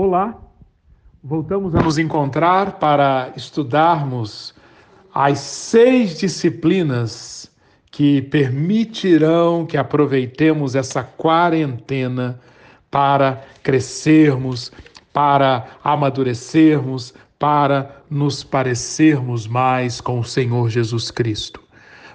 Olá, voltamos a nos encontrar para estudarmos as seis disciplinas que permitirão que aproveitemos essa quarentena para crescermos, para amadurecermos, para nos parecermos mais com o Senhor Jesus Cristo.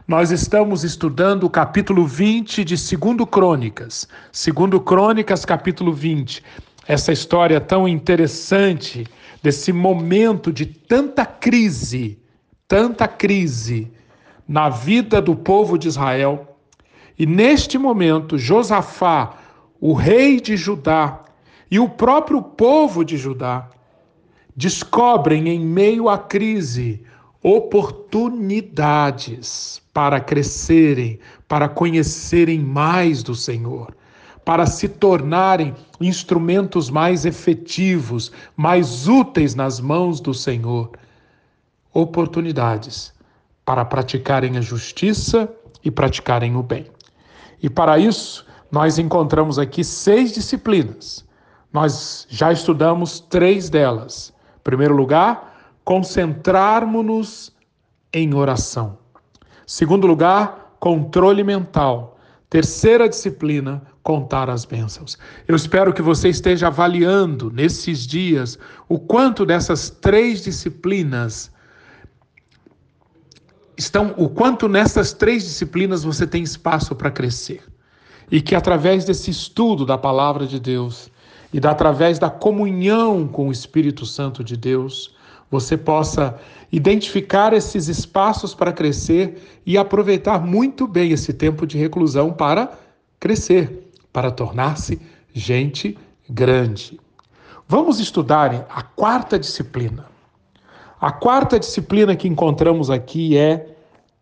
Nós estamos estudando o capítulo 20 de 2 Crônicas. 2 Crônicas, capítulo 20 essa história tão interessante desse momento de tanta crise, tanta crise na vida do povo de Israel. E neste momento, Josafá, o rei de Judá, e o próprio povo de Judá descobrem em meio à crise oportunidades para crescerem, para conhecerem mais do Senhor para se tornarem instrumentos mais efetivos, mais úteis nas mãos do Senhor. Oportunidades para praticarem a justiça e praticarem o bem. E para isso, nós encontramos aqui seis disciplinas. Nós já estudamos três delas. Em primeiro lugar, concentrarmos-nos em oração. Segundo lugar, controle mental. Terceira disciplina, contar as bênçãos. Eu espero que você esteja avaliando nesses dias o quanto dessas três disciplinas estão, o quanto nessas três disciplinas você tem espaço para crescer. E que através desse estudo da palavra de Deus e da, através da comunhão com o Espírito Santo de Deus, você possa identificar esses espaços para crescer e aproveitar muito bem esse tempo de reclusão para crescer, para tornar-se gente grande. Vamos estudar a quarta disciplina. A quarta disciplina que encontramos aqui é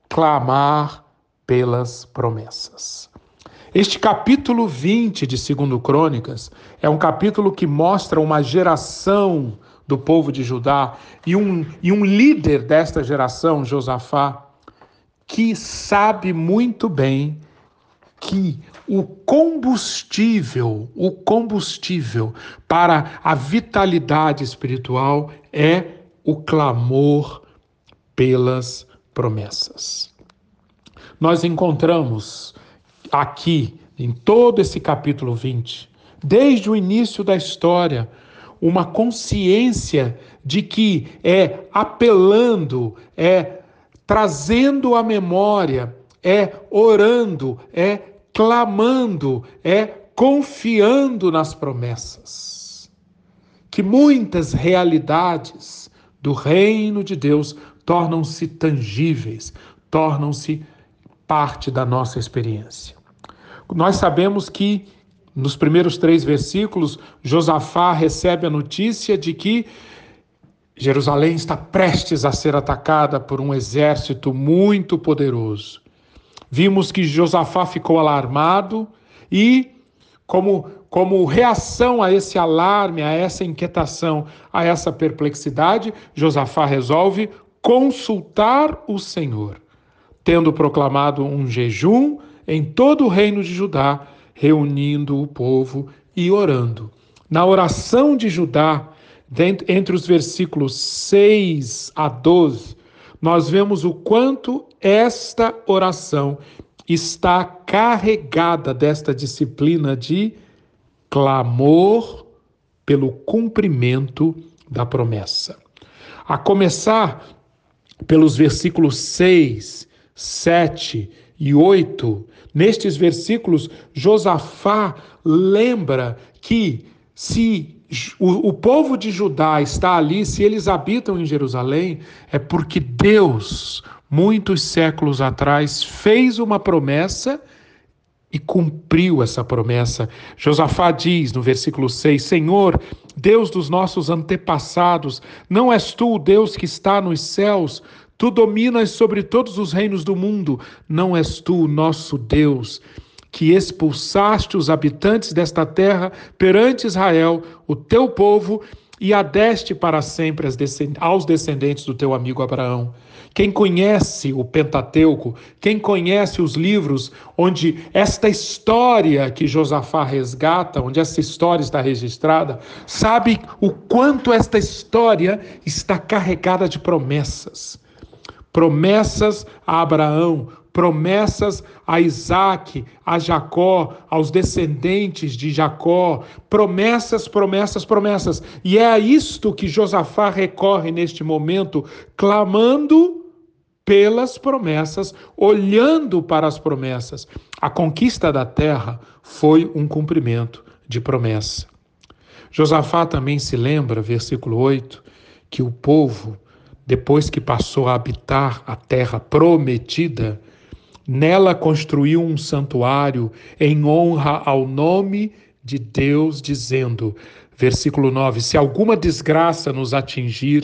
clamar pelas promessas. Este capítulo 20 de 2 Crônicas é um capítulo que mostra uma geração do povo de Judá e um, e um líder desta geração, Josafá, que sabe muito bem que o combustível, o combustível para a vitalidade espiritual é o clamor pelas promessas. Nós encontramos aqui, em todo esse capítulo 20, desde o início da história, uma consciência de que é apelando, é trazendo a memória, é orando, é clamando, é confiando nas promessas. Que muitas realidades do reino de Deus tornam-se tangíveis, tornam-se parte da nossa experiência. Nós sabemos que nos primeiros três versículos, Josafá recebe a notícia de que Jerusalém está prestes a ser atacada por um exército muito poderoso. Vimos que Josafá ficou alarmado e, como, como reação a esse alarme, a essa inquietação, a essa perplexidade, Josafá resolve consultar o Senhor, tendo proclamado um jejum em todo o reino de Judá reunindo o povo e orando. Na oração de Judá, entre os versículos 6 a 12, nós vemos o quanto esta oração está carregada desta disciplina de clamor pelo cumprimento da promessa. A começar pelos versículos 6, 7 e 8, nestes versículos, Josafá lembra que se o, o, povo de Judá está ali, se eles habitam em Jerusalém, é porque Deus, muitos séculos atrás, fez uma promessa e cumpriu essa promessa. Josafá diz no versículo 6: Senhor, Deus dos nossos antepassados, não és tu o Deus que está nos céus? Tu dominas sobre todos os reinos do mundo. Não és tu, nosso Deus, que expulsaste os habitantes desta terra perante Israel, o teu povo, e a deste para sempre aos descendentes do teu amigo Abraão. Quem conhece o Pentateuco, quem conhece os livros onde esta história que Josafá resgata, onde essa história está registrada, sabe o quanto esta história está carregada de promessas. Promessas a Abraão, promessas a Isaac, a Jacó, aos descendentes de Jacó, promessas, promessas, promessas. E é a isto que Josafá recorre neste momento, clamando pelas promessas, olhando para as promessas. A conquista da terra foi um cumprimento de promessa. Josafá também se lembra, versículo 8, que o povo, depois que passou a habitar a terra prometida, Nela construiu um santuário em honra ao nome de Deus, dizendo, versículo 9: Se alguma desgraça nos atingir,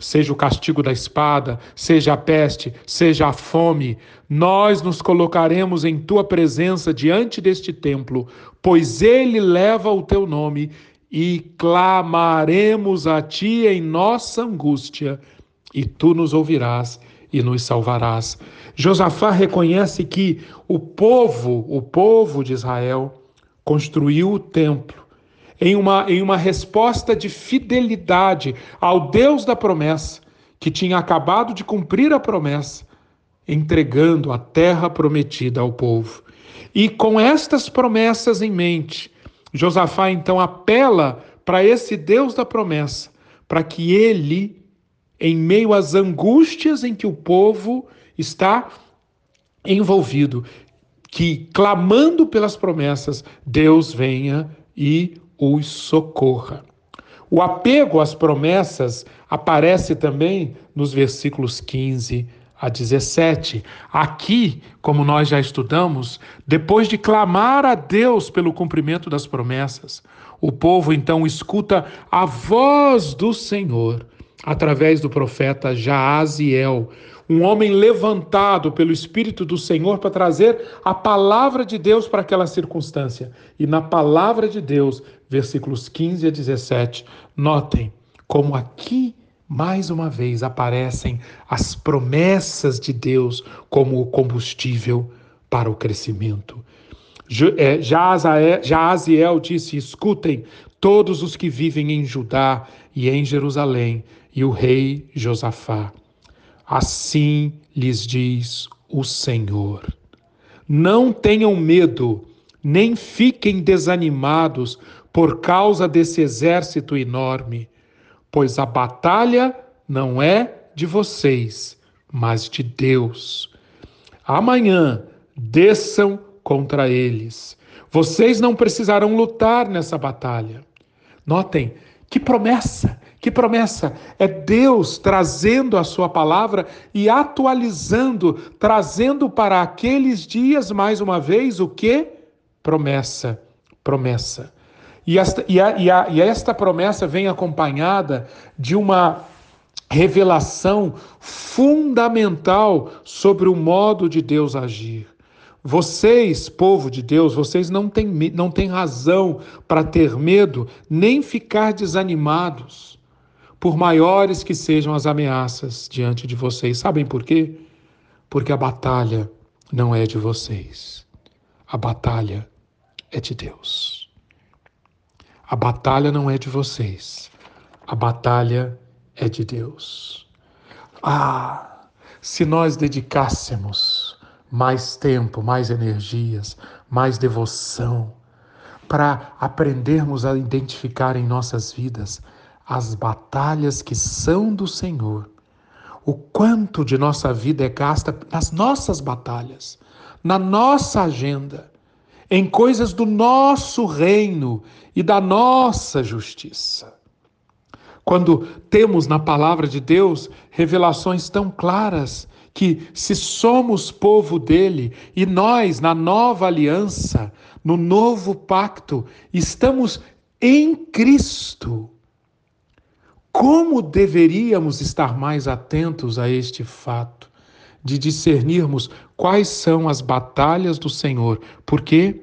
seja o castigo da espada, seja a peste, seja a fome, nós nos colocaremos em tua presença diante deste templo, pois ele leva o teu nome, e clamaremos a ti em nossa angústia, e tu nos ouvirás e nos salvarás. Josafá reconhece que o povo, o povo de Israel, construiu o templo em uma, em uma resposta de fidelidade ao Deus da promessa, que tinha acabado de cumprir a promessa, entregando a terra prometida ao povo. E com estas promessas em mente, Josafá então apela para esse Deus da promessa, para que ele em meio às angústias em que o povo está envolvido, que clamando pelas promessas, Deus venha e os socorra. O apego às promessas aparece também nos versículos 15 a 17. Aqui, como nós já estudamos, depois de clamar a Deus pelo cumprimento das promessas, o povo então escuta a voz do Senhor através do profeta Jaaziel, um homem levantado pelo Espírito do Senhor para trazer a palavra de Deus para aquela circunstância. E na palavra de Deus, versículos 15 a 17, notem como aqui mais uma vez aparecem as promessas de Deus como o combustível para o crescimento. É, Jaaziel disse: Escutem todos os que vivem em Judá e em Jerusalém, e o rei Josafá. Assim lhes diz o Senhor: Não tenham medo, nem fiquem desanimados por causa desse exército enorme, pois a batalha não é de vocês, mas de Deus. Amanhã desçam contra eles. Vocês não precisarão lutar nessa batalha. Notem que promessa, que promessa! É Deus trazendo a sua palavra e atualizando, trazendo para aqueles dias mais uma vez o que? Promessa, promessa. E esta, e, a, e, a, e esta promessa vem acompanhada de uma revelação fundamental sobre o modo de Deus agir. Vocês, povo de Deus, vocês não têm, não têm razão para ter medo, nem ficar desanimados por maiores que sejam as ameaças diante de vocês. Sabem por quê? Porque a batalha não é de vocês. A batalha é de Deus. A batalha não é de vocês. A batalha é de Deus. Ah, se nós dedicássemos mais tempo, mais energias, mais devoção para aprendermos a identificar em nossas vidas as batalhas que são do Senhor, o quanto de nossa vida é gasta nas nossas batalhas, na nossa agenda, em coisas do nosso reino e da nossa justiça. Quando temos na palavra de Deus revelações tão claras que, se somos povo dele e nós, na nova aliança, no novo pacto, estamos em Cristo, como deveríamos estar mais atentos a este fato, de discernirmos quais são as batalhas do Senhor? Por quê?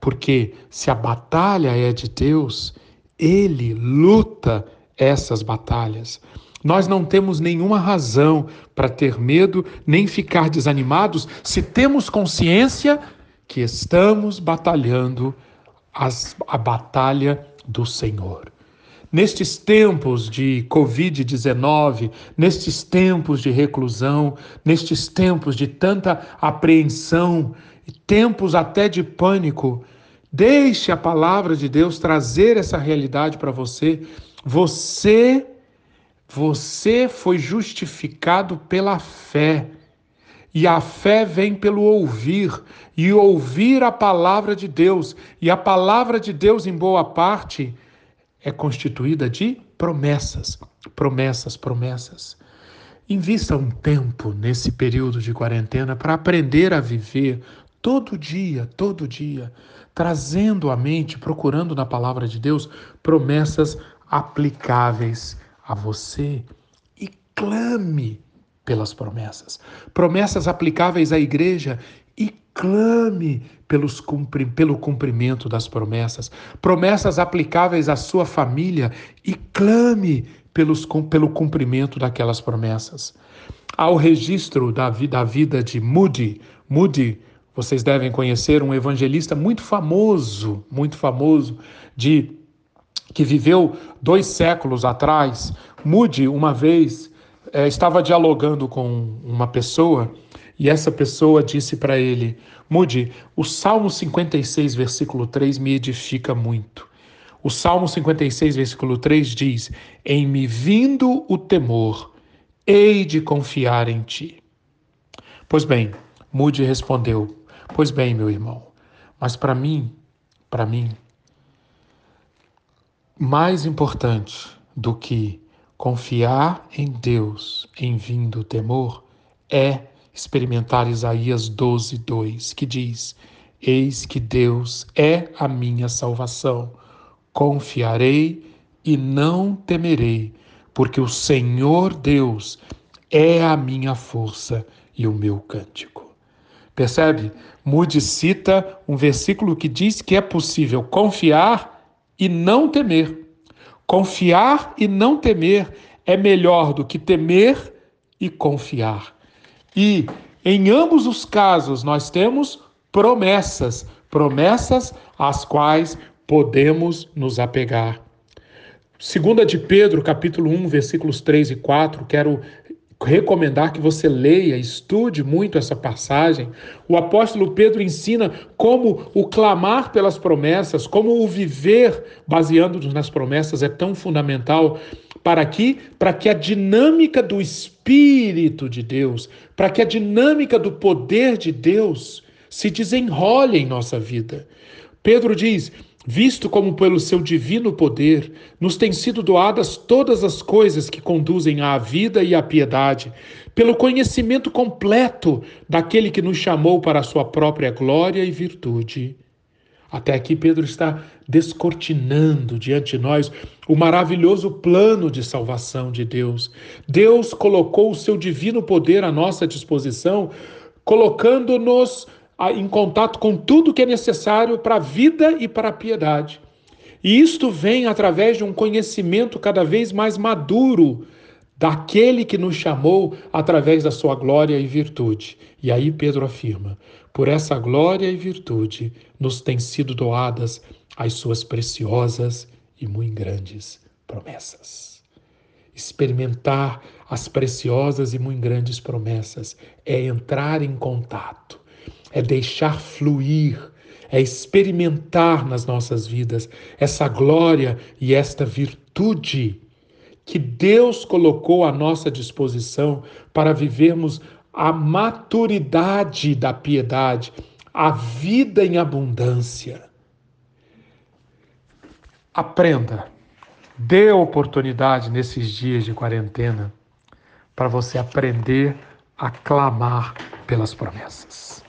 Porque se a batalha é de Deus, Ele luta essas batalhas. Nós não temos nenhuma razão para ter medo nem ficar desanimados se temos consciência que estamos batalhando as, a batalha do Senhor. Nestes tempos de Covid-19, nestes tempos de reclusão, nestes tempos de tanta apreensão, tempos até de pânico, deixe a palavra de Deus trazer essa realidade para você. Você você foi justificado pela fé. E a fé vem pelo ouvir, e ouvir a palavra de Deus. E a palavra de Deus, em boa parte, é constituída de promessas, promessas, promessas. Invista um tempo nesse período de quarentena para aprender a viver todo dia, todo dia, trazendo à mente, procurando na palavra de Deus promessas aplicáveis a você e clame pelas promessas. Promessas aplicáveis à igreja e clame pelos, pelo cumprimento das promessas. Promessas aplicáveis à sua família e clame pelos, pelo cumprimento daquelas promessas. Ao registro da, da vida de Moody, Moody, vocês devem conhecer um evangelista muito famoso, muito famoso, de que viveu dois séculos atrás. Moody, uma vez, é, estava dialogando com uma pessoa e essa pessoa disse para ele: Mude, o Salmo 56, versículo 3 me edifica muito. O Salmo 56, versículo 3 diz: Em me vindo o temor, hei de confiar em ti. Pois bem, Mude respondeu: Pois bem, meu irmão, mas para mim, para mim, mais importante do que confiar em Deus em vindo o temor é experimentar Isaías 12, 2, que diz: Eis que Deus é a minha salvação. Confiarei e não temerei, porque o Senhor Deus é a minha força e o meu cântico. Percebe? Moody cita um versículo que diz que é possível confiar e não temer. Confiar e não temer é melhor do que temer e confiar. E em ambos os casos nós temos promessas, promessas às quais podemos nos apegar. Segunda de Pedro, capítulo 1, versículos 3 e 4, quero recomendar que você leia, estude muito essa passagem. O apóstolo Pedro ensina como o clamar pelas promessas, como o viver baseando-nos nas promessas é tão fundamental para aqui, para que a dinâmica do espírito de Deus, para que a dinâmica do poder de Deus se desenrole em nossa vida. Pedro diz: visto como pelo seu divino poder nos têm sido doadas todas as coisas que conduzem à vida e à piedade, pelo conhecimento completo daquele que nos chamou para a sua própria glória e virtude. Até aqui, Pedro está descortinando diante de nós o maravilhoso plano de salvação de Deus. Deus colocou o seu divino poder à nossa disposição, colocando-nos em contato com tudo que é necessário para a vida e para a piedade. E isto vem através de um conhecimento cada vez mais maduro daquele que nos chamou através da sua glória e virtude. E aí Pedro afirma: por essa glória e virtude nos têm sido doadas as suas preciosas e muito grandes promessas. Experimentar as preciosas e muito grandes promessas é entrar em contato é deixar fluir, é experimentar nas nossas vidas essa glória e esta virtude que Deus colocou à nossa disposição para vivermos a maturidade da piedade, a vida em abundância. Aprenda, dê oportunidade nesses dias de quarentena para você aprender a clamar pelas promessas.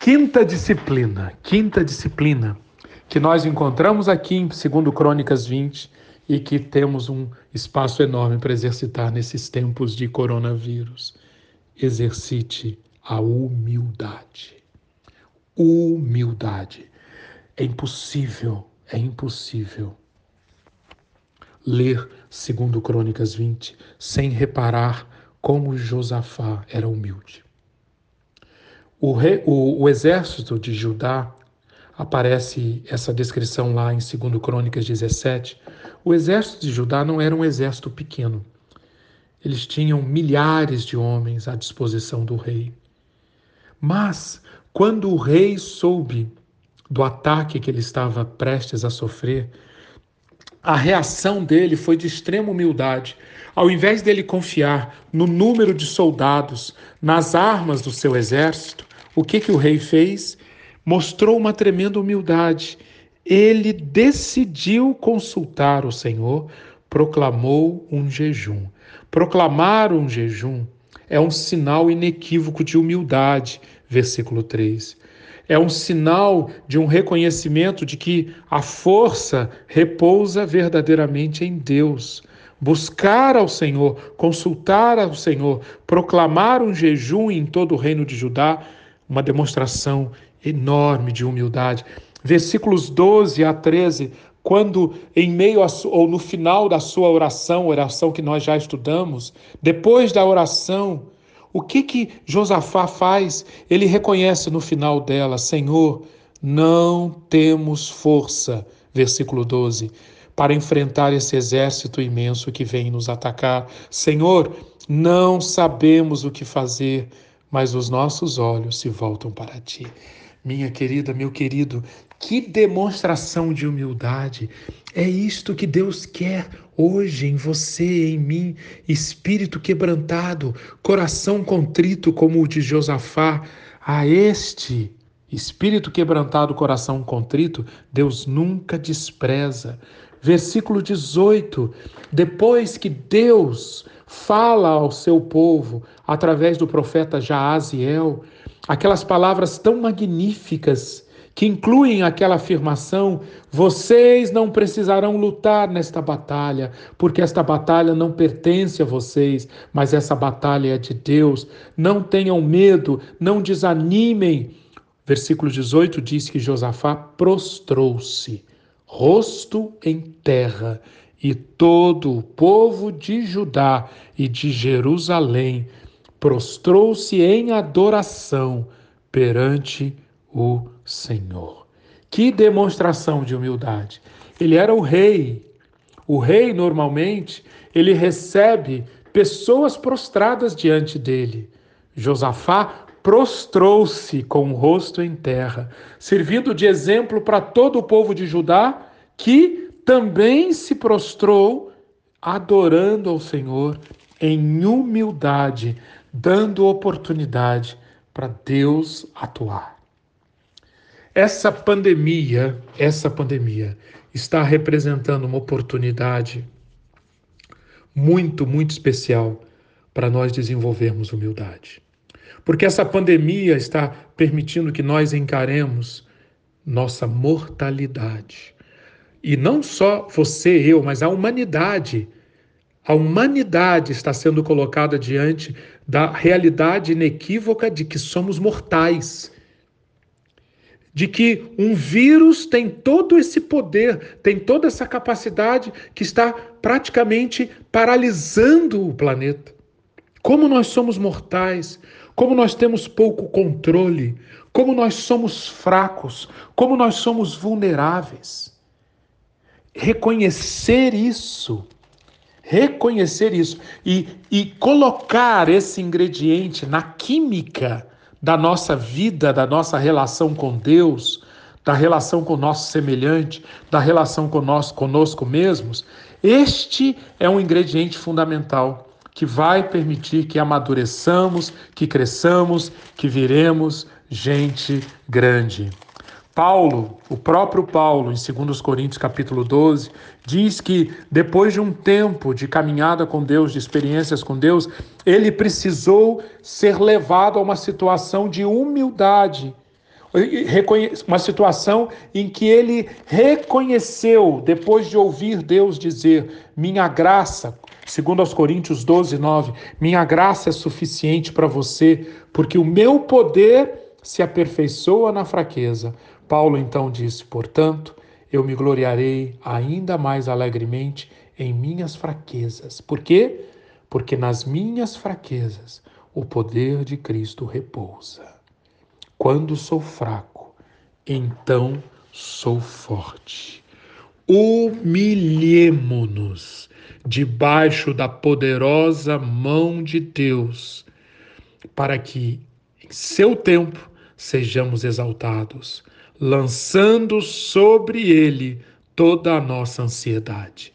Quinta disciplina, quinta disciplina que nós encontramos aqui em 2 Crônicas 20 e que temos um espaço enorme para exercitar nesses tempos de coronavírus. Exercite a humildade. Humildade. É impossível, é impossível ler segundo Crônicas 20 sem reparar como Josafá era humilde. O, o, o exército de Judá, aparece essa descrição lá em 2 Crônicas 17. O exército de Judá não era um exército pequeno. Eles tinham milhares de homens à disposição do rei. Mas, quando o rei soube do ataque que ele estava prestes a sofrer, a reação dele foi de extrema humildade. Ao invés dele confiar no número de soldados, nas armas do seu exército, o que, que o rei fez? Mostrou uma tremenda humildade. Ele decidiu consultar o Senhor, proclamou um jejum. Proclamar um jejum é um sinal inequívoco de humildade, versículo 3 é um sinal de um reconhecimento de que a força repousa verdadeiramente em Deus. Buscar ao Senhor, consultar ao Senhor, proclamar um jejum em todo o reino de Judá, uma demonstração enorme de humildade. Versículos 12 a 13, quando em meio a, ou no final da sua oração, oração que nós já estudamos, depois da oração, o que que Josafá faz? Ele reconhece no final dela: Senhor, não temos força, versículo 12, para enfrentar esse exército imenso que vem nos atacar. Senhor, não sabemos o que fazer, mas os nossos olhos se voltam para ti. Minha querida, meu querido, que demonstração de humildade! É isto que Deus quer hoje em você, em mim, espírito quebrantado, coração contrito como o de Josafá. A este espírito quebrantado, coração contrito, Deus nunca despreza. Versículo 18: depois que Deus fala ao seu povo através do profeta Jaaziel, aquelas palavras tão magníficas que incluem aquela afirmação: vocês não precisarão lutar nesta batalha, porque esta batalha não pertence a vocês, mas essa batalha é de Deus. Não tenham medo, não desanimem. Versículo 18 diz que Josafá prostrou-se, rosto em terra, e todo o povo de Judá e de Jerusalém prostrou-se em adoração perante o Senhor. Que demonstração de humildade! Ele era o rei. O rei, normalmente, ele recebe pessoas prostradas diante dele. Josafá prostrou-se com o rosto em terra, servindo de exemplo para todo o povo de Judá, que também se prostrou, adorando ao Senhor em humildade, dando oportunidade para Deus atuar. Essa pandemia, essa pandemia está representando uma oportunidade muito, muito especial para nós desenvolvermos humildade. Porque essa pandemia está permitindo que nós encaremos nossa mortalidade. E não só você, eu, mas a humanidade. A humanidade está sendo colocada diante da realidade inequívoca de que somos mortais de que um vírus tem todo esse poder, tem toda essa capacidade que está praticamente paralisando o planeta. Como nós somos mortais, como nós temos pouco controle, como nós somos fracos, como nós somos vulneráveis. Reconhecer isso, reconhecer isso e, e colocar esse ingrediente na química da nossa vida, da nossa relação com Deus, da relação com o nosso semelhante, da relação com nós, conosco mesmos, este é um ingrediente fundamental que vai permitir que amadureçamos, que cresçamos, que viremos gente grande. Paulo, o próprio Paulo, em 2 Coríntios capítulo 12, diz que depois de um tempo de caminhada com Deus, de experiências com Deus, ele precisou ser levado a uma situação de humildade, uma situação em que ele reconheceu, depois de ouvir Deus dizer: Minha graça, segundo aos Coríntios 12, 9, minha graça é suficiente para você, porque o meu poder se aperfeiçoa na fraqueza. Paulo então disse: Portanto, eu me gloriarei ainda mais alegremente em minhas fraquezas. Por quê? Porque nas minhas fraquezas o poder de Cristo repousa. Quando sou fraco, então sou forte. Humilhemo-nos debaixo da poderosa mão de Deus, para que, em seu tempo, sejamos exaltados, lançando sobre ele toda a nossa ansiedade.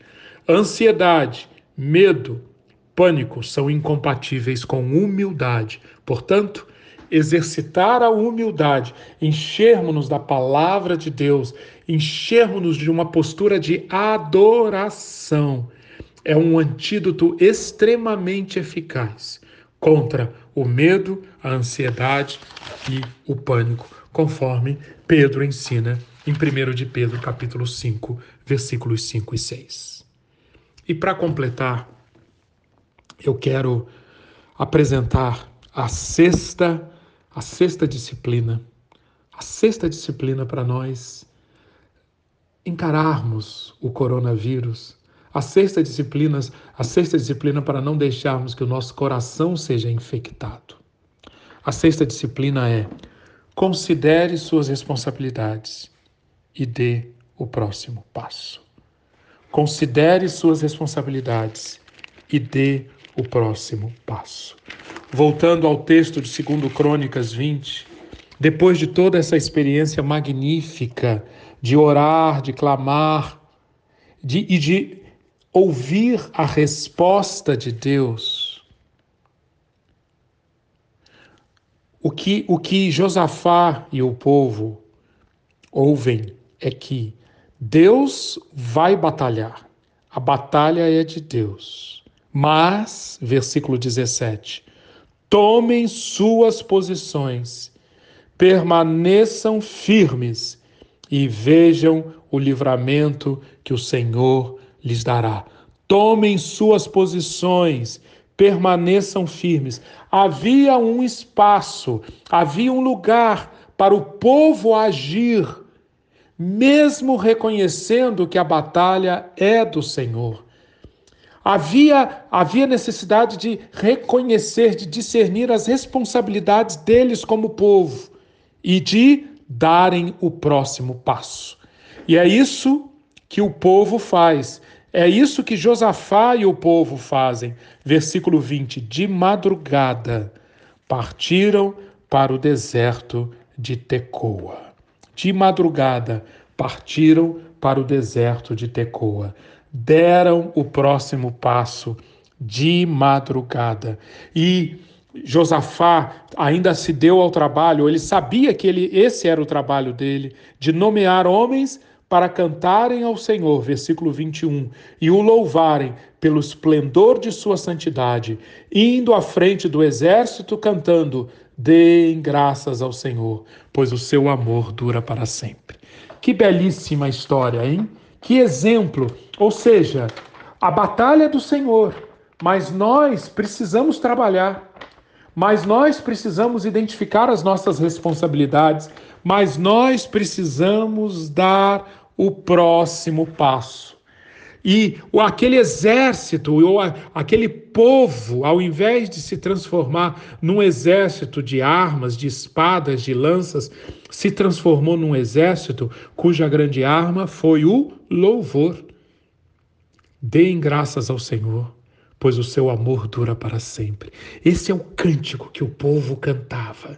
Ansiedade, medo, pânico são incompatíveis com humildade. Portanto, exercitar a humildade, enchermos-nos da palavra de Deus, enchermos-nos de uma postura de adoração, é um antídoto extremamente eficaz contra o medo, a ansiedade e o pânico, conforme Pedro ensina em 1 de Pedro, capítulo 5, versículos 5 e 6. E para completar, eu quero apresentar a sexta, a sexta disciplina, a sexta disciplina para nós encararmos o coronavírus, a sexta disciplina, a sexta disciplina para não deixarmos que o nosso coração seja infectado. A sexta disciplina é considere suas responsabilidades e dê o próximo passo. Considere suas responsabilidades e dê o próximo passo. Voltando ao texto de 2 Crônicas 20, depois de toda essa experiência magnífica de orar, de clamar de, e de ouvir a resposta de Deus, o que, o que Josafá e o povo ouvem é que Deus vai batalhar. A batalha é de Deus. Mas, versículo 17, tomem suas posições, permaneçam firmes e vejam o livramento que o Senhor lhes dará. Tomem suas posições, permaneçam firmes. Havia um espaço, havia um lugar para o povo agir, mesmo reconhecendo que a batalha é do Senhor. Havia, havia necessidade de reconhecer, de discernir as responsabilidades deles como povo e de darem o próximo passo. E é isso que o povo faz. É isso que Josafá e o povo fazem. Versículo 20: De madrugada partiram para o deserto de Tecoa. De madrugada partiram para o deserto de Tecoa. Deram o próximo passo de madrugada. E Josafá ainda se deu ao trabalho, ele sabia que ele, esse era o trabalho dele, de nomear homens para cantarem ao Senhor, versículo 21, e o louvarem pelo esplendor de sua santidade, indo à frente do exército cantando: Deem graças ao Senhor, pois o seu amor dura para sempre. Que belíssima história, hein? Que exemplo! Ou seja, a batalha é do Senhor, mas nós precisamos trabalhar. Mas nós precisamos identificar as nossas responsabilidades, mas nós precisamos dar o próximo passo. E aquele exército, ou aquele povo, ao invés de se transformar num exército de armas, de espadas, de lanças, se transformou num exército cuja grande arma foi o louvor. Deem graças ao Senhor, pois o seu amor dura para sempre. Esse é o cântico que o povo cantava.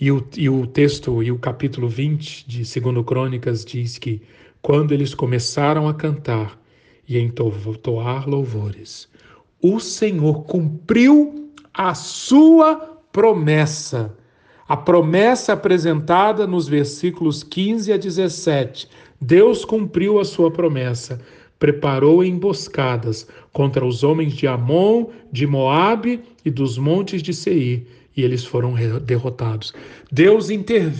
E o, e o texto, e o capítulo 20 de 2 Crônicas diz que quando eles começaram a cantar e entoar louvores, o Senhor cumpriu a sua promessa. A promessa apresentada nos versículos 15 a 17. Deus cumpriu a sua promessa, preparou emboscadas contra os homens de Amon, de Moabe e dos montes de Seir e eles foram derrotados. Deus inter...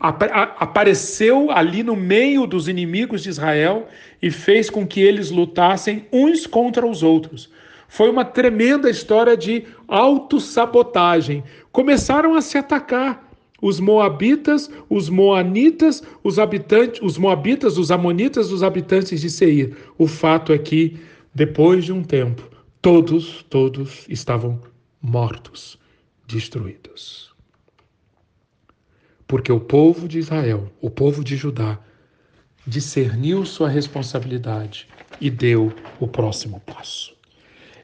apareceu ali no meio dos inimigos de Israel e fez com que eles lutassem uns contra os outros. Foi uma tremenda história de autossabotagem. Começaram a se atacar. Os moabitas, os moanitas, os habitantes, os moabitas, os amonitas, os habitantes de Seir. O fato é que depois de um tempo, todos, todos estavam mortos, destruídos. Porque o povo de Israel, o povo de Judá, discerniu sua responsabilidade e deu o próximo passo.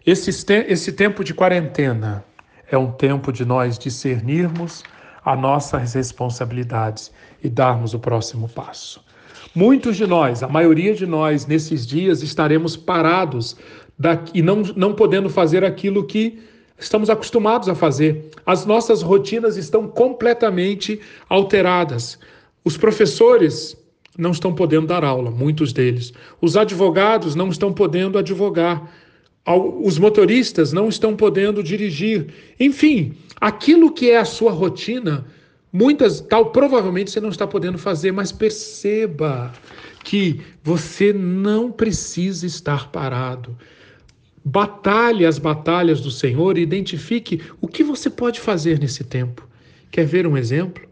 Esse, esse tempo de quarentena é um tempo de nós discernirmos as nossas responsabilidades e darmos o próximo passo. Muitos de nós, a maioria de nós, nesses dias estaremos parados e não, não podendo fazer aquilo que estamos acostumados a fazer. As nossas rotinas estão completamente alteradas. Os professores não estão podendo dar aula, muitos deles. Os advogados não estão podendo advogar. Os motoristas não estão podendo dirigir. Enfim, aquilo que é a sua rotina, muitas tal provavelmente você não está podendo fazer, mas perceba que você não precisa estar parado. Batalhe as batalhas do Senhor e identifique o que você pode fazer nesse tempo. Quer ver um exemplo?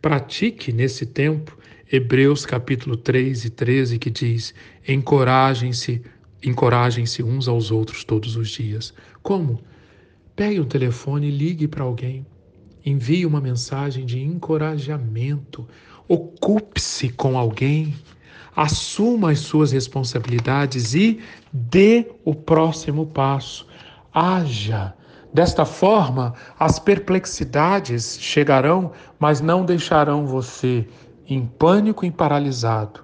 Pratique nesse tempo Hebreus capítulo 3 e 13 que diz: "Encorajem-se, encorajem-se uns aos outros todos os dias". Como? Pegue o um telefone e ligue para alguém. Envie uma mensagem de encorajamento. Ocupe-se com alguém. Assuma as suas responsabilidades e dê o próximo passo. Haja. Desta forma, as perplexidades chegarão, mas não deixarão você em pânico e paralisado.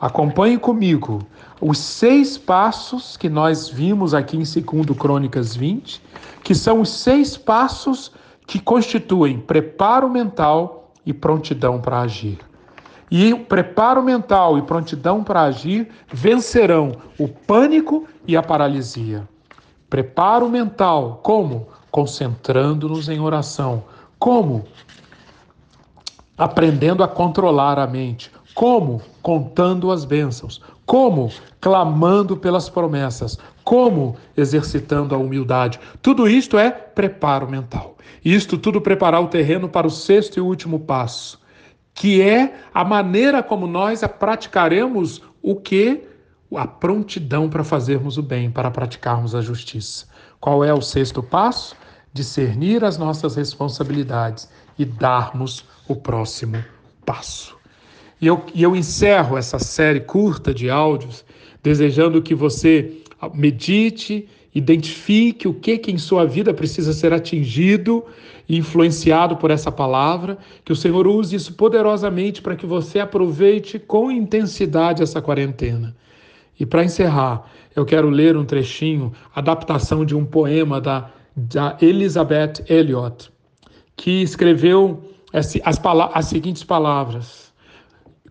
Acompanhe comigo os seis passos que nós vimos aqui em 2 Crônicas 20, que são os seis passos que constituem preparo mental e prontidão para agir. E preparo mental e prontidão para agir vencerão o pânico e a paralisia. Preparo mental, como? Concentrando-nos em oração. Como? Aprendendo a controlar a mente. Como? Contando as bênçãos. Como? Clamando pelas promessas. Como? Exercitando a humildade. Tudo isto é preparo mental. Isto tudo preparar o terreno para o sexto e último passo, que é a maneira como nós praticaremos o que? A prontidão para fazermos o bem, para praticarmos a justiça. Qual é o sexto passo? Discernir as nossas responsabilidades e darmos o próximo passo. E eu, e eu encerro essa série curta de áudios desejando que você medite, identifique o que, que em sua vida precisa ser atingido e influenciado por essa palavra, que o Senhor use isso poderosamente para que você aproveite com intensidade essa quarentena. E para encerrar, eu quero ler um trechinho, adaptação de um poema da, da Elizabeth Elliot, que escreveu as, as seguintes palavras.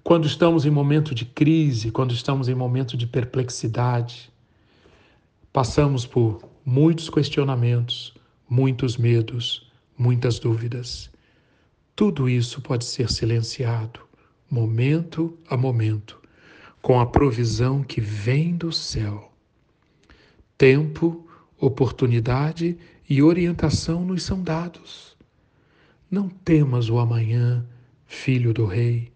Quando estamos em momento de crise, quando estamos em momento de perplexidade, passamos por muitos questionamentos, muitos medos, muitas dúvidas. Tudo isso pode ser silenciado, momento a momento, com a provisão que vem do céu. Tempo, oportunidade e orientação nos são dados. Não temas o amanhã, filho do Rei.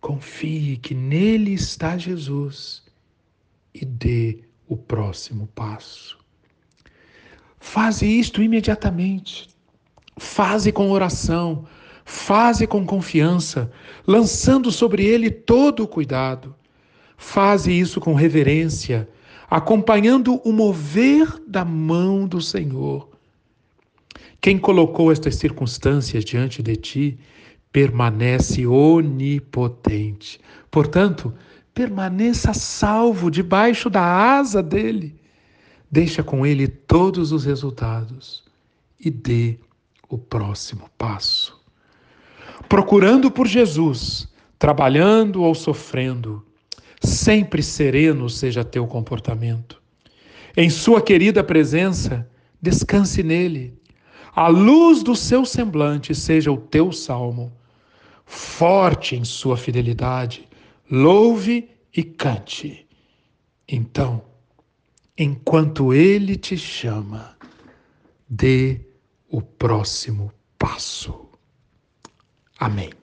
Confie que nele está Jesus e dê o próximo passo. Faze isto imediatamente. Faze com oração, faze com confiança, lançando sobre ele todo o cuidado. Faze isso com reverência, acompanhando o mover da mão do Senhor quem colocou estas circunstâncias diante de ti permanece onipotente. Portanto, permaneça salvo debaixo da asa dele. Deixa com ele todos os resultados e dê o próximo passo. Procurando por Jesus, trabalhando ou sofrendo, sempre sereno seja teu comportamento. Em sua querida presença, descanse nele a luz do seu semblante seja o teu salmo. Forte em sua fidelidade, louve e cante. Então, enquanto ele te chama, dê o próximo passo. Amém.